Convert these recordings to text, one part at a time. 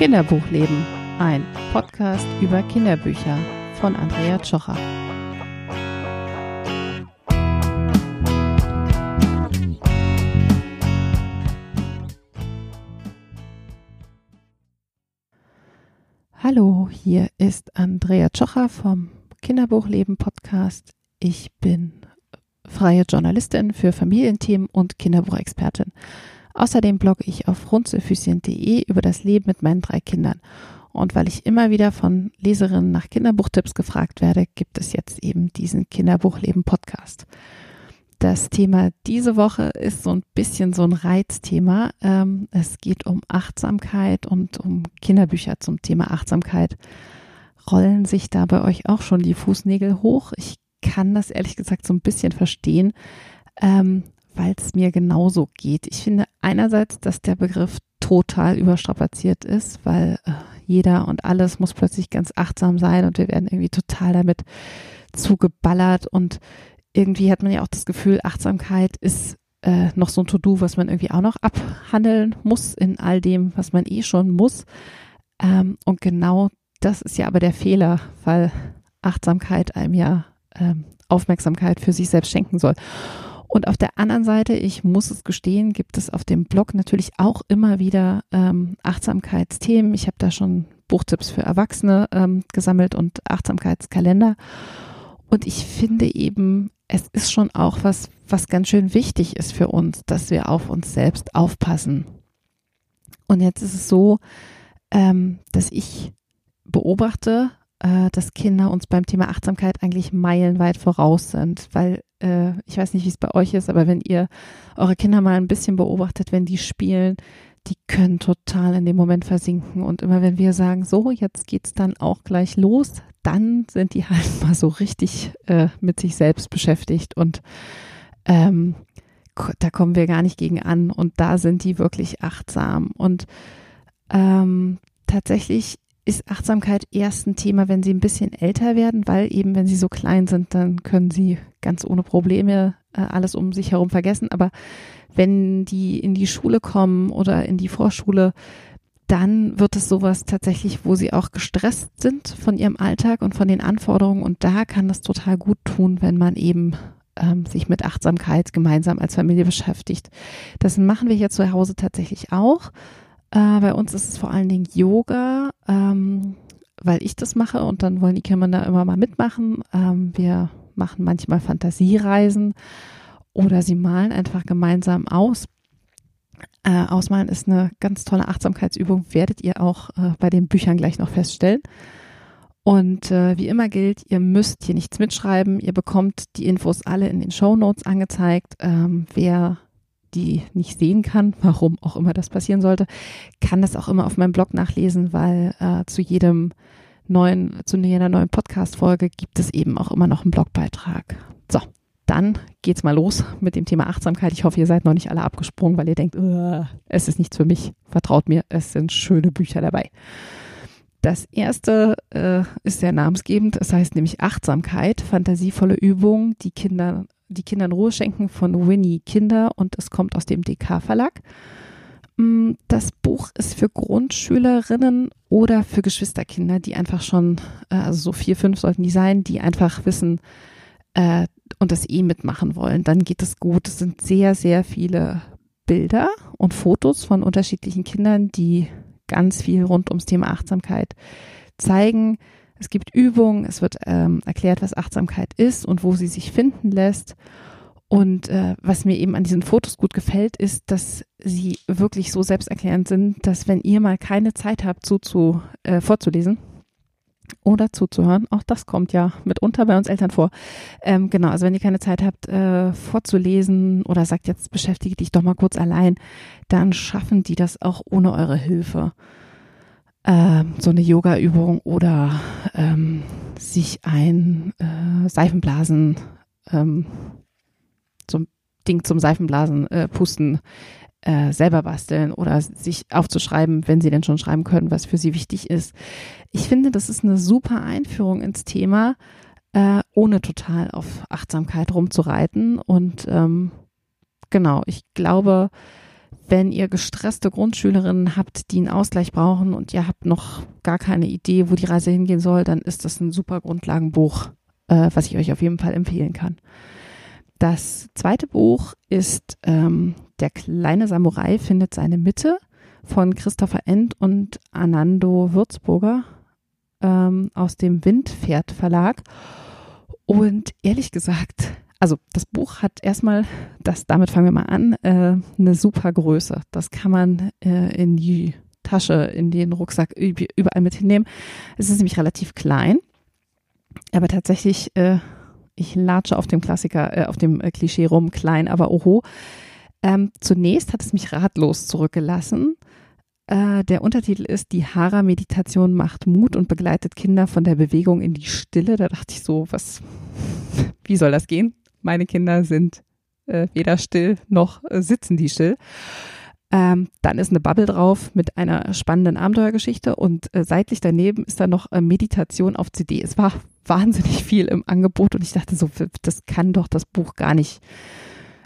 Kinderbuchleben, ein Podcast über Kinderbücher von Andrea Tschocher. Hallo, hier ist Andrea Tschocher vom Kinderbuchleben Podcast. Ich bin freie Journalistin für Familienthemen und Kinderbuchexpertin. Außerdem blogge ich auf runzelfüßchen.de über das Leben mit meinen drei Kindern. Und weil ich immer wieder von Leserinnen nach Kinderbuchtipps gefragt werde, gibt es jetzt eben diesen Kinderbuchleben Podcast. Das Thema diese Woche ist so ein bisschen so ein Reizthema. Ähm, es geht um Achtsamkeit und um Kinderbücher zum Thema Achtsamkeit. Rollen sich da bei euch auch schon die Fußnägel hoch? Ich kann das ehrlich gesagt so ein bisschen verstehen. Ähm, weil es mir genauso geht. Ich finde einerseits, dass der Begriff total überstrapaziert ist, weil äh, jeder und alles muss plötzlich ganz achtsam sein und wir werden irgendwie total damit zugeballert und irgendwie hat man ja auch das Gefühl, Achtsamkeit ist äh, noch so ein To-Do, was man irgendwie auch noch abhandeln muss in all dem, was man eh schon muss. Ähm, und genau das ist ja aber der Fehler, weil Achtsamkeit einem ja ähm, Aufmerksamkeit für sich selbst schenken soll. Und auf der anderen Seite, ich muss es gestehen, gibt es auf dem Blog natürlich auch immer wieder ähm, Achtsamkeitsthemen. Ich habe da schon Buchtipps für Erwachsene ähm, gesammelt und Achtsamkeitskalender. Und ich finde eben, es ist schon auch was, was ganz schön wichtig ist für uns, dass wir auf uns selbst aufpassen. Und jetzt ist es so, ähm, dass ich beobachte, äh, dass Kinder uns beim Thema Achtsamkeit eigentlich meilenweit voraus sind, weil äh, ich weiß nicht, wie es bei euch ist, aber wenn ihr eure Kinder mal ein bisschen beobachtet, wenn die spielen, die können total in dem Moment versinken. Und immer wenn wir sagen, so, jetzt geht's dann auch gleich los, dann sind die halt mal so richtig äh, mit sich selbst beschäftigt und ähm, da kommen wir gar nicht gegen an und da sind die wirklich achtsam. Und ähm, tatsächlich ist Achtsamkeit erst ein Thema, wenn sie ein bisschen älter werden, weil eben, wenn sie so klein sind, dann können sie ganz ohne Probleme äh, alles um sich herum vergessen. Aber wenn die in die Schule kommen oder in die Vorschule, dann wird es sowas tatsächlich, wo sie auch gestresst sind von ihrem Alltag und von den Anforderungen. Und da kann es total gut tun, wenn man eben ähm, sich mit Achtsamkeit gemeinsam als Familie beschäftigt. Das machen wir hier zu Hause tatsächlich auch. Äh, bei uns ist es vor allen Dingen Yoga, ähm, weil ich das mache und dann wollen die Kinder da immer mal mitmachen. Ähm, wir machen manchmal Fantasiereisen oder sie malen einfach gemeinsam aus. Äh, Ausmalen ist eine ganz tolle Achtsamkeitsübung, werdet ihr auch äh, bei den Büchern gleich noch feststellen. Und äh, wie immer gilt, ihr müsst hier nichts mitschreiben. Ihr bekommt die Infos alle in den Show Notes angezeigt. Ähm, wer die nicht sehen kann, warum auch immer das passieren sollte, kann das auch immer auf meinem Blog nachlesen, weil äh, zu jedem neuen, zu jeder neuen Podcast-Folge gibt es eben auch immer noch einen Blogbeitrag. So, dann geht's mal los mit dem Thema Achtsamkeit. Ich hoffe, ihr seid noch nicht alle abgesprungen, weil ihr denkt, es ist nichts für mich. Vertraut mir, es sind schöne Bücher dabei. Das erste äh, ist sehr namensgebend. Es heißt nämlich Achtsamkeit, fantasievolle Übung, die Kinder die Kinder in Ruhe schenken von Winnie Kinder und es kommt aus dem DK Verlag. Mm, das Buch ist für Grundschülerinnen oder für Geschwisterkinder, die einfach schon, äh, also so vier, fünf sollten die sein, die einfach wissen äh, und das eh mitmachen wollen. Dann geht es gut. Es sind sehr, sehr viele Bilder und Fotos von unterschiedlichen Kindern, die ganz viel rund ums Thema Achtsamkeit zeigen. Es gibt Übungen, es wird ähm, erklärt, was Achtsamkeit ist und wo sie sich finden lässt. Und äh, was mir eben an diesen Fotos gut gefällt, ist, dass sie wirklich so selbsterklärend sind, dass wenn ihr mal keine Zeit habt, zu, zu, äh, vorzulesen oder zuzuhören, auch das kommt ja mitunter bei uns Eltern vor. Ähm, genau, also wenn ihr keine Zeit habt, äh, vorzulesen oder sagt, jetzt beschäftige dich doch mal kurz allein, dann schaffen die das auch ohne eure Hilfe äh, so eine Yoga-Übung oder ähm, sich ein äh, Seifenblasen, ähm, so ein Ding zum Seifenblasen äh, pusten, äh, selber basteln oder sich aufzuschreiben, wenn sie denn schon schreiben können, was für sie wichtig ist. Ich finde, das ist eine super Einführung ins Thema, äh, ohne total auf Achtsamkeit rumzureiten. Und ähm, genau, ich glaube, Wenn ihr gestresste Grundschülerinnen habt, die einen Ausgleich brauchen und ihr habt noch gar keine Idee, wo die Reise hingehen soll, dann ist das ein super Grundlagenbuch, äh, was ich euch auf jeden Fall empfehlen kann. Das zweite Buch ist ähm, Der kleine Samurai findet seine Mitte von Christopher End und Anando Würzburger ähm, aus dem Windpferd Verlag. Und ehrlich gesagt, also das Buch hat erstmal, das, damit fangen wir mal an, äh, eine super Größe. Das kann man äh, in die Tasche, in den Rucksack überall mit hinnehmen. Es ist nämlich relativ klein, aber tatsächlich, äh, ich latsche auf dem Klassiker, äh, auf dem äh, Klischee rum, klein, aber oho. Ähm, zunächst hat es mich ratlos zurückgelassen. Äh, der Untertitel ist Die Hara-Meditation macht Mut und begleitet Kinder von der Bewegung in die Stille. Da dachte ich so, was, wie soll das gehen? Meine Kinder sind äh, weder still noch äh, sitzen die still. Ähm, dann ist eine Bubble drauf mit einer spannenden Abenteuergeschichte und äh, seitlich daneben ist da noch äh, Meditation auf CD. Es war wahnsinnig viel im Angebot und ich dachte so, das kann doch das Buch gar nicht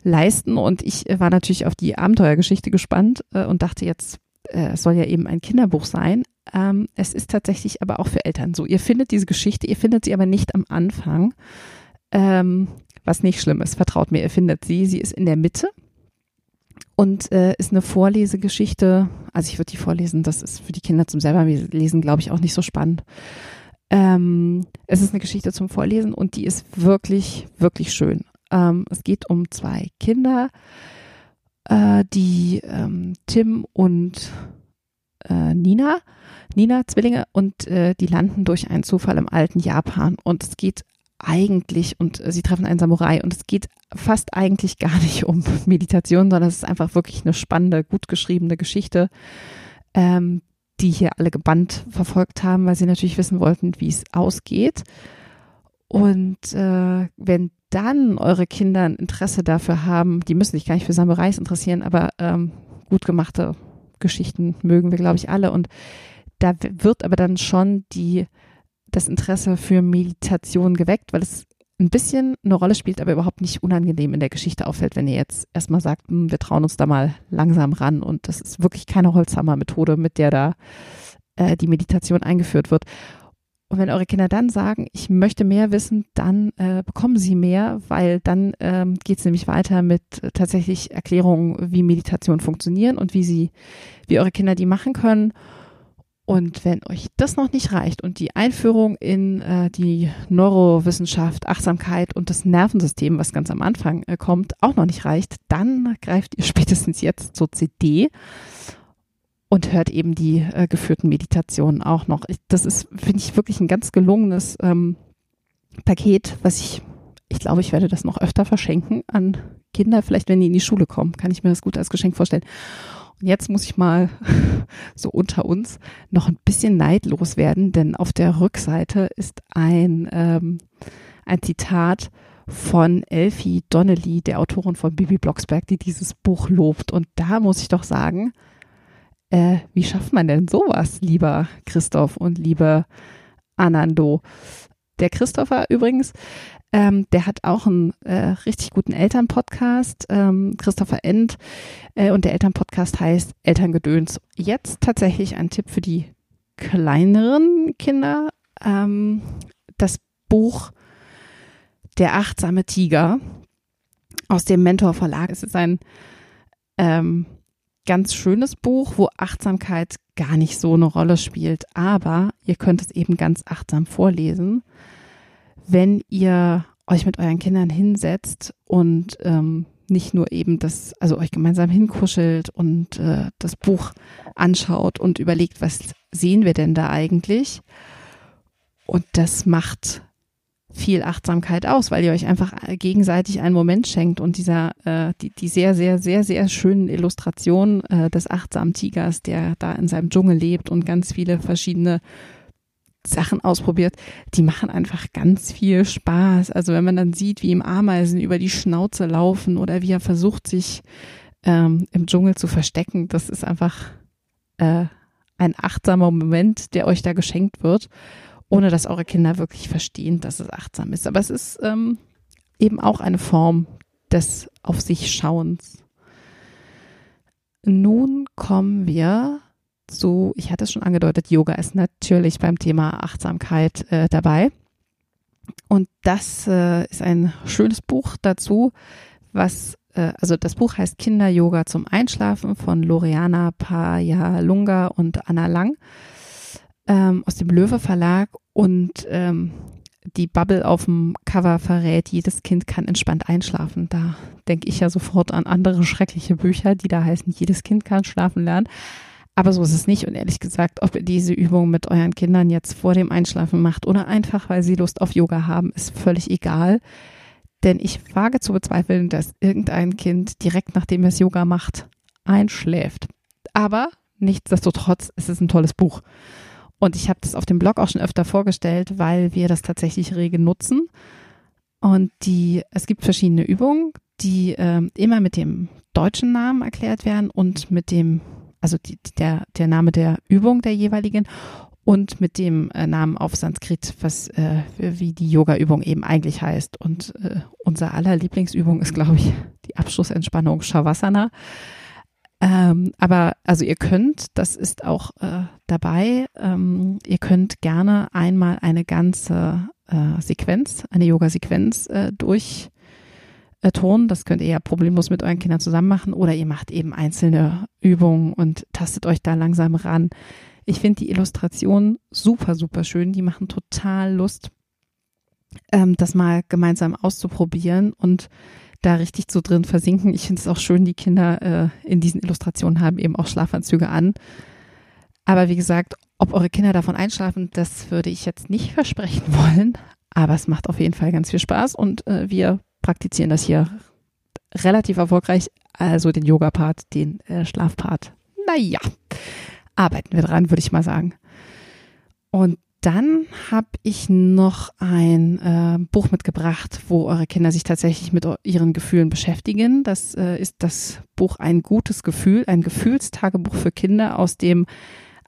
leisten. Und ich äh, war natürlich auf die Abenteuergeschichte gespannt äh, und dachte jetzt, äh, es soll ja eben ein Kinderbuch sein. Ähm, es ist tatsächlich aber auch für Eltern so. Ihr findet diese Geschichte, ihr findet sie aber nicht am Anfang. Ähm, was nicht schlimm ist, vertraut mir, ihr findet sie. Sie ist in der Mitte und äh, ist eine Vorlesegeschichte. Also ich würde die vorlesen, das ist für die Kinder zum selber lesen, glaube ich, auch nicht so spannend. Ähm, es ist eine Geschichte zum Vorlesen und die ist wirklich, wirklich schön. Ähm, es geht um zwei Kinder, äh, die ähm, Tim und äh, Nina, Nina Zwillinge und äh, die landen durch einen Zufall im alten Japan und es geht eigentlich und äh, sie treffen einen Samurai und es geht fast eigentlich gar nicht um Meditation, sondern es ist einfach wirklich eine spannende, gut geschriebene Geschichte, ähm, die hier alle gebannt verfolgt haben, weil sie natürlich wissen wollten, wie es ausgeht. Und äh, wenn dann eure Kinder ein Interesse dafür haben, die müssen sich gar nicht für Samurais interessieren, aber ähm, gut gemachte Geschichten mögen wir, glaube ich, alle. Und da wird aber dann schon die, das Interesse für Meditation geweckt, weil es ein bisschen eine Rolle spielt, aber überhaupt nicht unangenehm in der Geschichte auffällt, wenn ihr jetzt erstmal sagt, hm, wir trauen uns da mal langsam ran und das ist wirklich keine Holzhammer-Methode, mit der da äh, die Meditation eingeführt wird. Und wenn eure Kinder dann sagen, ich möchte mehr wissen, dann äh, bekommen sie mehr, weil dann ähm, geht es nämlich weiter mit äh, tatsächlich Erklärungen, wie Meditation funktionieren und wie sie, wie eure Kinder die machen können. Und wenn euch das noch nicht reicht und die Einführung in äh, die Neurowissenschaft, Achtsamkeit und das Nervensystem, was ganz am Anfang äh, kommt, auch noch nicht reicht, dann greift ihr spätestens jetzt zur CD und hört eben die äh, geführten Meditationen auch noch. Ich, das ist, finde ich, wirklich ein ganz gelungenes ähm, Paket, was ich, ich glaube, ich werde das noch öfter verschenken an Kinder, vielleicht wenn die in die Schule kommen, kann ich mir das gut als Geschenk vorstellen. Jetzt muss ich mal so unter uns noch ein bisschen neidlos werden, denn auf der Rückseite ist ein, ähm, ein Zitat von Elfie Donnelly, der Autorin von Bibi Blocksberg, die dieses Buch lobt. Und da muss ich doch sagen, äh, wie schafft man denn sowas, lieber Christoph und liebe Anando? Der Christopher übrigens, ähm, der hat auch einen äh, richtig guten Elternpodcast, ähm, Christopher End, äh, und der Elternpodcast heißt Elterngedöns. Jetzt tatsächlich ein Tipp für die kleineren Kinder. Ähm, das Buch Der achtsame Tiger aus dem Mentor Verlag. Es ist ein ähm, ganz schönes Buch, wo Achtsamkeit gar nicht so eine Rolle spielt. Aber ihr könnt es eben ganz achtsam vorlesen, wenn ihr euch mit euren Kindern hinsetzt und ähm, nicht nur eben das, also euch gemeinsam hinkuschelt und äh, das Buch anschaut und überlegt, was sehen wir denn da eigentlich? Und das macht viel Achtsamkeit aus, weil ihr euch einfach gegenseitig einen Moment schenkt und dieser äh, die, die sehr sehr sehr sehr schönen Illustration äh, des achtsamen Tigers, der da in seinem Dschungel lebt und ganz viele verschiedene Sachen ausprobiert, die machen einfach ganz viel Spaß. Also wenn man dann sieht, wie ihm Ameisen über die Schnauze laufen oder wie er versucht, sich ähm, im Dschungel zu verstecken, das ist einfach äh, ein achtsamer Moment, der euch da geschenkt wird ohne dass eure Kinder wirklich verstehen, dass es achtsam ist. Aber es ist ähm, eben auch eine Form des Auf sich Schauens. nun kommen wir zu, ich hatte es schon angedeutet, Yoga ist natürlich beim Thema Achtsamkeit äh, dabei. Und das äh, ist ein schönes Buch dazu, was, äh, also das Buch heißt Kinder-Yoga zum Einschlafen von Loriana Payalunga und Anna Lang ähm, aus dem Löwe Verlag. Und ähm, die Bubble auf dem Cover verrät, jedes Kind kann entspannt einschlafen. Da denke ich ja sofort an andere schreckliche Bücher, die da heißen, jedes Kind kann schlafen lernen. Aber so ist es nicht. Und ehrlich gesagt, ob ihr diese Übung mit euren Kindern jetzt vor dem Einschlafen macht oder einfach, weil sie Lust auf Yoga haben, ist völlig egal. Denn ich wage zu bezweifeln, dass irgendein Kind direkt nachdem es Yoga macht, einschläft. Aber nichtsdestotrotz ist es ein tolles Buch. Und ich habe das auf dem Blog auch schon öfter vorgestellt, weil wir das tatsächlich rege nutzen. Und die, es gibt verschiedene Übungen, die äh, immer mit dem deutschen Namen erklärt werden und mit dem, also die, der, der Name der Übung der jeweiligen und mit dem äh, Namen auf Sanskrit, was äh, wie die Yoga-Übung eben eigentlich heißt. Und äh, unser aller Lieblingsübung ist, glaube ich, die Abschlussentspannung Shavasana. Ähm, aber also ihr könnt, das ist auch äh, dabei, ähm, ihr könnt gerne einmal eine ganze äh, Sequenz, eine Yoga-Sequenz äh, durch Ton. Das könnt ihr ja problemlos mit euren Kindern zusammen machen oder ihr macht eben einzelne Übungen und tastet euch da langsam ran. Ich finde die Illustrationen super, super schön. Die machen total Lust, ähm, das mal gemeinsam auszuprobieren und da richtig so drin versinken. Ich finde es auch schön, die Kinder äh, in diesen Illustrationen haben eben auch Schlafanzüge an. Aber wie gesagt, ob eure Kinder davon einschlafen, das würde ich jetzt nicht versprechen wollen. Aber es macht auf jeden Fall ganz viel Spaß und äh, wir praktizieren das hier relativ erfolgreich. Also den Yoga-Part, den äh, Schlaf-Part. Naja, arbeiten wir dran, würde ich mal sagen. Und dann habe ich noch ein äh, Buch mitgebracht, wo eure Kinder sich tatsächlich mit ihren Gefühlen beschäftigen. Das äh, ist das Buch Ein gutes Gefühl, ein Gefühlstagebuch für Kinder aus dem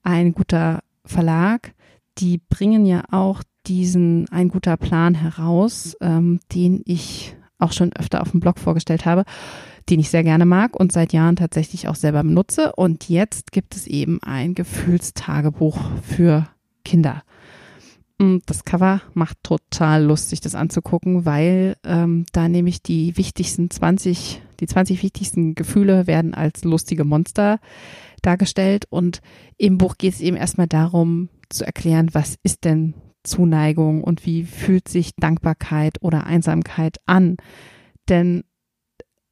Ein guter Verlag. Die bringen ja auch diesen Ein guter Plan heraus, ähm, den ich auch schon öfter auf dem Blog vorgestellt habe, den ich sehr gerne mag und seit Jahren tatsächlich auch selber benutze. Und jetzt gibt es eben ein Gefühlstagebuch für Kinder. Mm, das Cover macht total lustig, das anzugucken, weil ähm, da nämlich die wichtigsten 20, die 20 wichtigsten Gefühle werden als lustige Monster dargestellt. Und im Buch geht es eben erstmal darum zu erklären, was ist denn Zuneigung und wie fühlt sich Dankbarkeit oder Einsamkeit an. Denn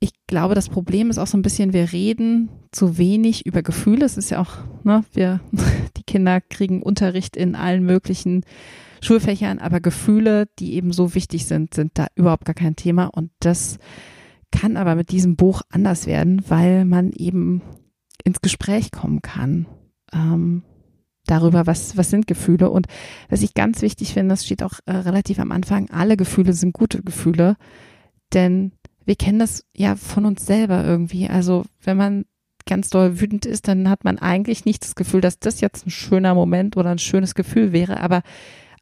ich glaube, das Problem ist auch so ein bisschen, wir reden zu wenig über Gefühle. Es ist ja auch, ne, wir, die Kinder kriegen Unterricht in allen möglichen Schulfächern, aber Gefühle, die eben so wichtig sind, sind da überhaupt gar kein Thema. Und das kann aber mit diesem Buch anders werden, weil man eben ins Gespräch kommen kann. Ähm, darüber, was, was sind Gefühle. Und was ich ganz wichtig finde, das steht auch äh, relativ am Anfang, alle Gefühle sind gute Gefühle. Denn wir kennen das ja von uns selber irgendwie. Also wenn man ganz doll wütend ist, dann hat man eigentlich nicht das Gefühl, dass das jetzt ein schöner Moment oder ein schönes Gefühl wäre. Aber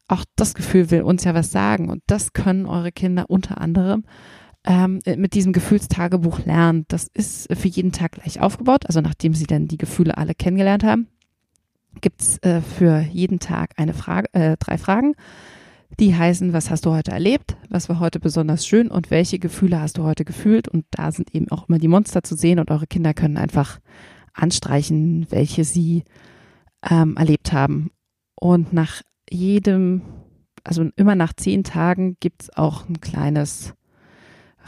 auch das Gefühl will uns ja was sagen. Und das können eure Kinder unter anderem ähm, mit diesem Gefühlstagebuch lernen. Das ist für jeden Tag gleich aufgebaut. Also nachdem sie dann die Gefühle alle kennengelernt haben, gibt's äh, für jeden Tag eine Frage, äh, drei Fragen die heißen, was hast du heute erlebt? Was war heute besonders schön? Und welche Gefühle hast du heute gefühlt? Und da sind eben auch immer die Monster zu sehen und eure Kinder können einfach anstreichen, welche sie ähm, erlebt haben. Und nach jedem, also immer nach zehn Tagen gibt's auch ein kleines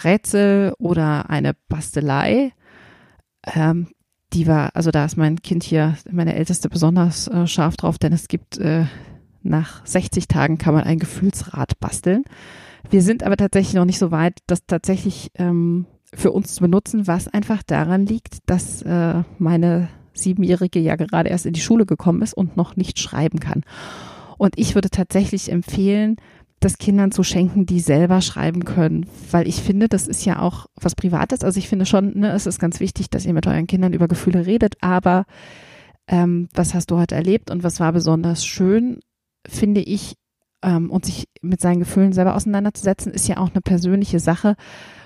Rätsel oder eine Bastelei. Ähm, die war, also da ist mein Kind hier, meine Älteste, besonders äh, scharf drauf, denn es gibt äh, nach 60 Tagen kann man ein Gefühlsrad basteln. Wir sind aber tatsächlich noch nicht so weit, das tatsächlich ähm, für uns zu benutzen, was einfach daran liegt, dass äh, meine Siebenjährige ja gerade erst in die Schule gekommen ist und noch nicht schreiben kann. Und ich würde tatsächlich empfehlen, das Kindern zu schenken, die selber schreiben können, weil ich finde, das ist ja auch was Privates. Also ich finde schon, ne, es ist ganz wichtig, dass ihr mit euren Kindern über Gefühle redet, aber ähm, was hast du heute erlebt und was war besonders schön? finde ich ähm, und sich mit seinen Gefühlen selber auseinanderzusetzen, ist ja auch eine persönliche Sache,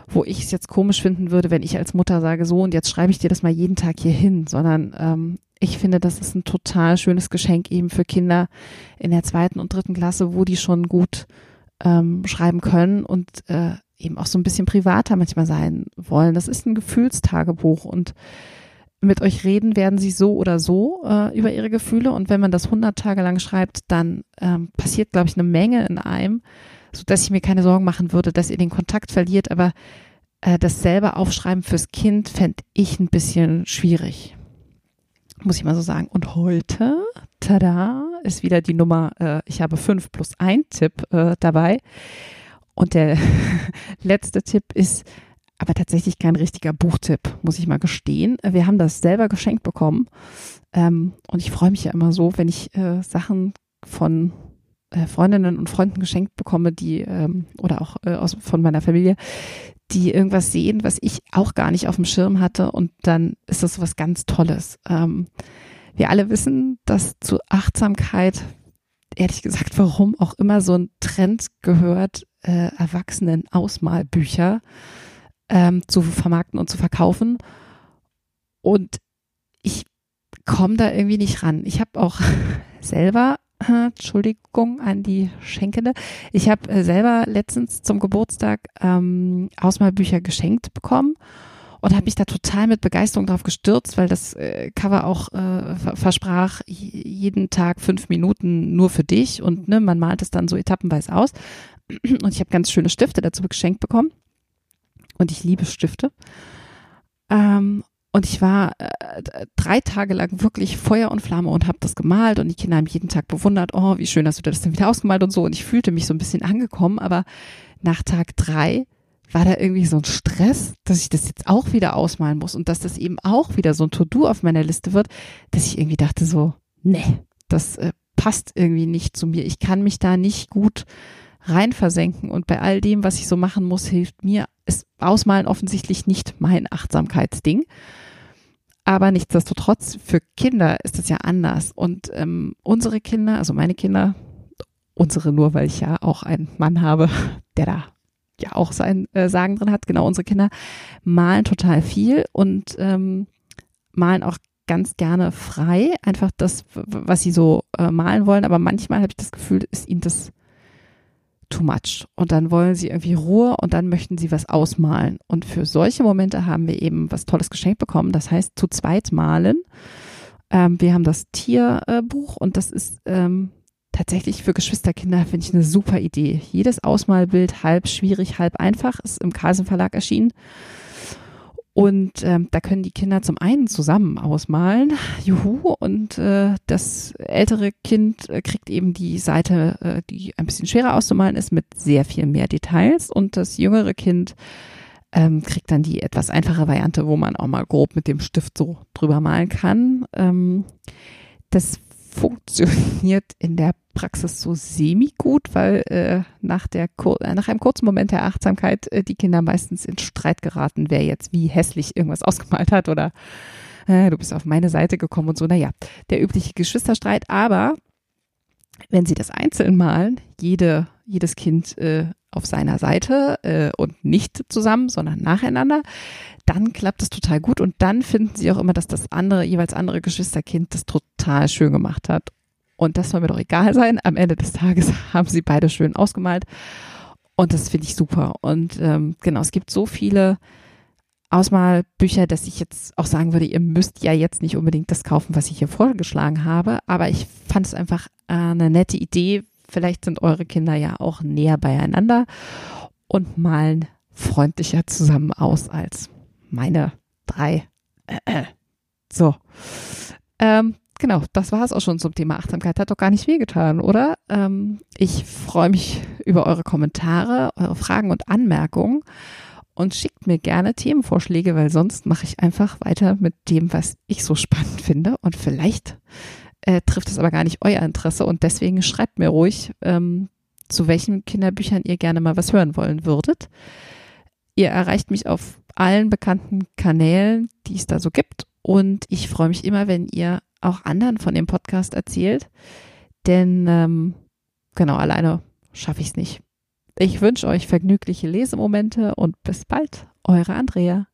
wo ich es jetzt komisch finden würde, wenn ich als Mutter sage, so und jetzt schreibe ich dir das mal jeden Tag hier hin, sondern ähm, ich finde, das ist ein total schönes Geschenk eben für Kinder in der zweiten und dritten Klasse, wo die schon gut ähm, schreiben können und äh, eben auch so ein bisschen privater manchmal sein wollen. Das ist ein Gefühlstagebuch und mit euch reden werden sie so oder so äh, über ihre Gefühle. Und wenn man das 100 Tage lang schreibt, dann ähm, passiert, glaube ich, eine Menge in einem, so dass ich mir keine Sorgen machen würde, dass ihr den Kontakt verliert, aber äh, das selber aufschreiben fürs Kind fände ich ein bisschen schwierig muss ich mal so sagen. Und heute, tada, ist wieder die Nummer, äh, ich habe fünf plus ein Tipp äh, dabei. Und der letzte Tipp ist aber tatsächlich kein richtiger Buchtipp, muss ich mal gestehen. Wir haben das selber geschenkt bekommen. Ähm, und ich freue mich ja immer so, wenn ich äh, Sachen von äh, Freundinnen und Freunden geschenkt bekomme, die ähm, oder auch äh, aus, von meiner Familie, die irgendwas sehen, was ich auch gar nicht auf dem Schirm hatte und dann ist das was ganz Tolles. Ähm, wir alle wissen, dass zu Achtsamkeit, ehrlich gesagt, warum auch immer so ein Trend gehört, äh, Erwachsenen Ausmalbücher ähm, zu vermarkten und zu verkaufen. Und ich komme da irgendwie nicht ran. Ich habe auch selber Entschuldigung an die Schenkende. Ich habe äh, selber letztens zum Geburtstag ähm, Ausmalbücher geschenkt bekommen und habe mich da total mit Begeisterung drauf gestürzt, weil das äh, Cover auch äh, versprach jeden Tag fünf Minuten nur für dich und ne, man malt es dann so etappenweise aus. Und ich habe ganz schöne Stifte dazu geschenkt bekommen und ich liebe Stifte. Ähm, und ich war äh, drei Tage lang wirklich Feuer und Flamme und habe das gemalt und die Kinder haben jeden Tag bewundert, oh, wie schön hast du das denn wieder ausgemalt und so. Und ich fühlte mich so ein bisschen angekommen, aber nach Tag drei war da irgendwie so ein Stress, dass ich das jetzt auch wieder ausmalen muss und dass das eben auch wieder so ein To-Do auf meiner Liste wird, dass ich irgendwie dachte so, nee, das äh, passt irgendwie nicht zu mir. Ich kann mich da nicht gut rein versenken und bei all dem, was ich so machen muss, hilft mir ist Ausmalen offensichtlich nicht mein Achtsamkeitsding. Aber nichtsdestotrotz, für Kinder ist es ja anders. Und ähm, unsere Kinder, also meine Kinder, unsere nur, weil ich ja auch einen Mann habe, der da ja auch sein äh, Sagen drin hat, genau, unsere Kinder malen total viel und ähm, malen auch ganz gerne frei, einfach das, was sie so äh, malen wollen. Aber manchmal habe ich das Gefühl, ist ihnen das too much. Und dann wollen sie irgendwie Ruhe und dann möchten sie was ausmalen. Und für solche Momente haben wir eben was Tolles geschenkt bekommen. Das heißt, zu zweit malen. Ähm, wir haben das Tierbuch und das ist ähm, tatsächlich für Geschwisterkinder, finde ich, eine super Idee. Jedes Ausmalbild halb schwierig, halb einfach, ist im Carlsen Verlag erschienen. Und ähm, da können die Kinder zum einen zusammen ausmalen, juhu, und äh, das ältere Kind äh, kriegt eben die Seite, äh, die ein bisschen schwerer auszumalen ist, mit sehr viel mehr Details. Und das jüngere Kind ähm, kriegt dann die etwas einfache Variante, wo man auch mal grob mit dem Stift so drüber malen kann. Ähm, das funktioniert in der Praxis so semi-gut, weil äh, nach, der, äh, nach einem kurzen Moment der Achtsamkeit äh, die Kinder meistens in Streit geraten, wer jetzt wie hässlich irgendwas ausgemalt hat oder äh, du bist auf meine Seite gekommen und so. Naja, der übliche Geschwisterstreit. Aber wenn sie das einzeln malen, jede, jedes Kind äh, auf seiner Seite äh, und nicht zusammen, sondern nacheinander, dann klappt es total gut und dann finden sie auch immer, dass das andere, jeweils andere Geschwisterkind das total schön gemacht hat. Und das soll mir doch egal sein. Am Ende des Tages haben sie beide schön ausgemalt. Und das finde ich super. Und ähm, genau, es gibt so viele Ausmalbücher, dass ich jetzt auch sagen würde, ihr müsst ja jetzt nicht unbedingt das kaufen, was ich hier vorgeschlagen habe. Aber ich fand es einfach äh, eine nette Idee. Vielleicht sind eure Kinder ja auch näher beieinander und malen freundlicher zusammen aus als meine drei. Äh, äh. So. Ähm, genau, das war es auch schon zum Thema Achtsamkeit. Hat doch gar nicht wehgetan, oder? Ähm, ich freue mich über eure Kommentare, eure Fragen und Anmerkungen und schickt mir gerne Themenvorschläge, weil sonst mache ich einfach weiter mit dem, was ich so spannend finde. Und vielleicht äh, trifft es aber gar nicht euer Interesse und deswegen schreibt mir ruhig, ähm, zu welchen Kinderbüchern ihr gerne mal was hören wollen würdet. Ihr erreicht mich auf allen bekannten Kanälen, die es da so gibt. Und ich freue mich immer, wenn ihr auch anderen von dem Podcast erzählt. Denn ähm, genau, alleine schaffe ich es nicht. Ich wünsche euch vergnügliche Lesemomente und bis bald, eure Andrea.